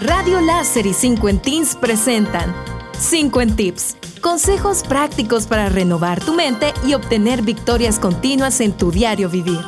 Radio Láser y 5 en Teens presentan 5 en Tips. Consejos prácticos para renovar tu mente y obtener victorias continuas en tu diario vivir.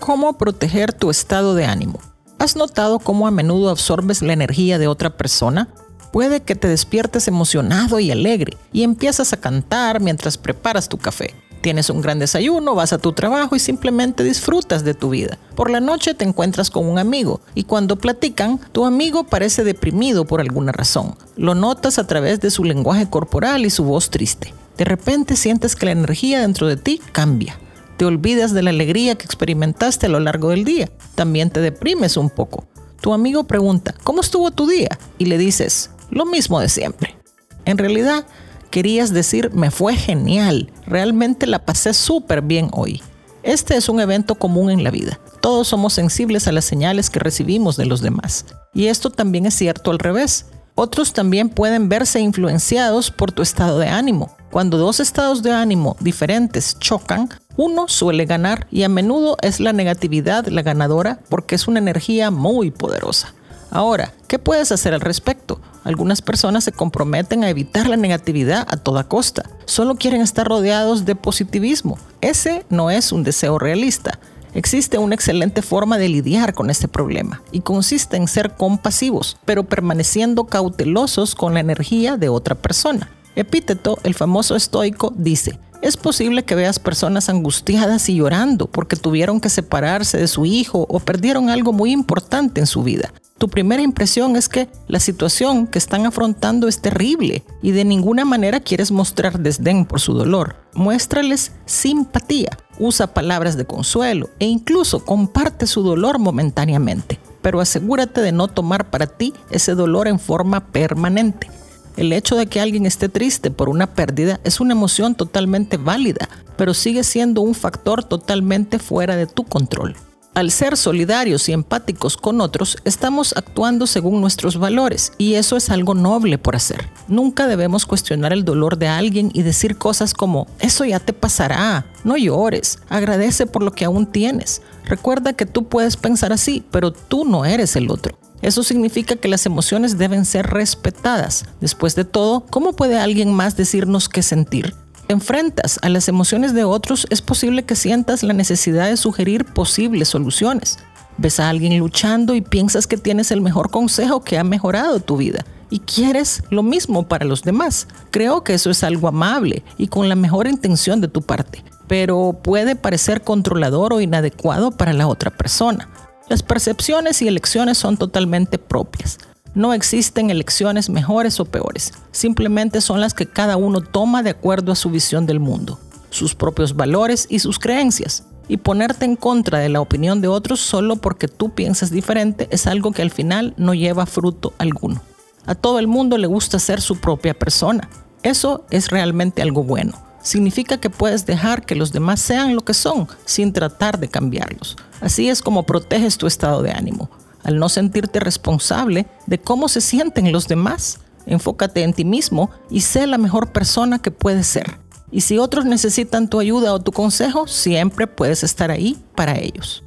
¿Cómo proteger tu estado de ánimo? ¿Has notado cómo a menudo absorbes la energía de otra persona? Puede que te despiertes emocionado y alegre y empiezas a cantar mientras preparas tu café Tienes un gran desayuno, vas a tu trabajo y simplemente disfrutas de tu vida. Por la noche te encuentras con un amigo y cuando platican, tu amigo parece deprimido por alguna razón. Lo notas a través de su lenguaje corporal y su voz triste. De repente sientes que la energía dentro de ti cambia. Te olvidas de la alegría que experimentaste a lo largo del día. También te deprimes un poco. Tu amigo pregunta, ¿cómo estuvo tu día? Y le dices, lo mismo de siempre. En realidad, querías decir me fue genial, realmente la pasé súper bien hoy. Este es un evento común en la vida. Todos somos sensibles a las señales que recibimos de los demás. Y esto también es cierto al revés. Otros también pueden verse influenciados por tu estado de ánimo. Cuando dos estados de ánimo diferentes chocan, uno suele ganar y a menudo es la negatividad la ganadora porque es una energía muy poderosa. Ahora, ¿qué puedes hacer al respecto? Algunas personas se comprometen a evitar la negatividad a toda costa. Solo quieren estar rodeados de positivismo. Ese no es un deseo realista. Existe una excelente forma de lidiar con este problema y consiste en ser compasivos, pero permaneciendo cautelosos con la energía de otra persona. Epíteto, el famoso estoico, dice, es posible que veas personas angustiadas y llorando porque tuvieron que separarse de su hijo o perdieron algo muy importante en su vida tu primera impresión es que la situación que están afrontando es terrible y de ninguna manera quieres mostrar desdén por su dolor. Muéstrales simpatía, usa palabras de consuelo e incluso comparte su dolor momentáneamente, pero asegúrate de no tomar para ti ese dolor en forma permanente. El hecho de que alguien esté triste por una pérdida es una emoción totalmente válida, pero sigue siendo un factor totalmente fuera de tu control. Al ser solidarios y empáticos con otros, estamos actuando según nuestros valores y eso es algo noble por hacer. Nunca debemos cuestionar el dolor de alguien y decir cosas como, eso ya te pasará, no llores, agradece por lo que aún tienes. Recuerda que tú puedes pensar así, pero tú no eres el otro. Eso significa que las emociones deben ser respetadas. Después de todo, ¿cómo puede alguien más decirnos qué sentir? enfrentas a las emociones de otros, es posible que sientas la necesidad de sugerir posibles soluciones. Ves a alguien luchando y piensas que tienes el mejor consejo que ha mejorado tu vida y quieres lo mismo para los demás. Creo que eso es algo amable y con la mejor intención de tu parte, pero puede parecer controlador o inadecuado para la otra persona. Las percepciones y elecciones son totalmente propias. No existen elecciones mejores o peores, simplemente son las que cada uno toma de acuerdo a su visión del mundo, sus propios valores y sus creencias. Y ponerte en contra de la opinión de otros solo porque tú piensas diferente es algo que al final no lleva fruto alguno. A todo el mundo le gusta ser su propia persona. Eso es realmente algo bueno. Significa que puedes dejar que los demás sean lo que son sin tratar de cambiarlos. Así es como proteges tu estado de ánimo al no sentirte responsable de cómo se sienten los demás. Enfócate en ti mismo y sé la mejor persona que puedes ser. Y si otros necesitan tu ayuda o tu consejo, siempre puedes estar ahí para ellos.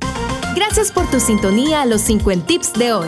Gracias por tu sintonía a los 50 Tips de hoy.